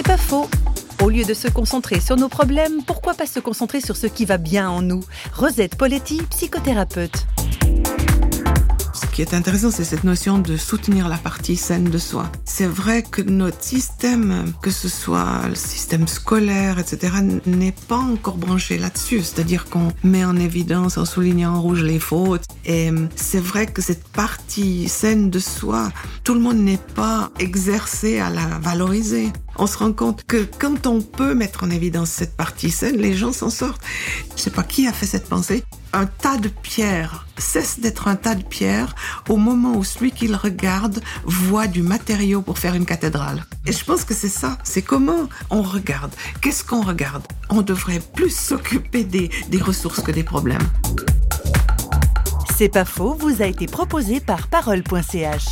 C'est pas faux. Au lieu de se concentrer sur nos problèmes, pourquoi pas se concentrer sur ce qui va bien en nous? Rosette Poletti, psychothérapeute. Ce qui est intéressant, c'est cette notion de soutenir la partie saine de soi. C'est vrai que notre système, que ce soit le système scolaire, etc., n'est pas encore branché là-dessus. C'est-à-dire qu'on met en évidence, en soulignant en rouge les fautes. Et c'est vrai que cette partie saine de soi, tout le monde n'est pas exercé à la valoriser. On se rend compte que quand on peut mettre en évidence cette partie saine, les gens s'en sortent. Je sais pas qui a fait cette pensée, un tas de pierres cesse d'être un tas de pierres au moment où celui qui le regarde voit du matériau pour faire une cathédrale. Et je pense que c'est ça, c'est comment on regarde. Qu'est-ce qu'on regarde? On devrait plus s'occuper des, des ressources que des problèmes. C'est pas faux, vous a été proposé par parole.ch.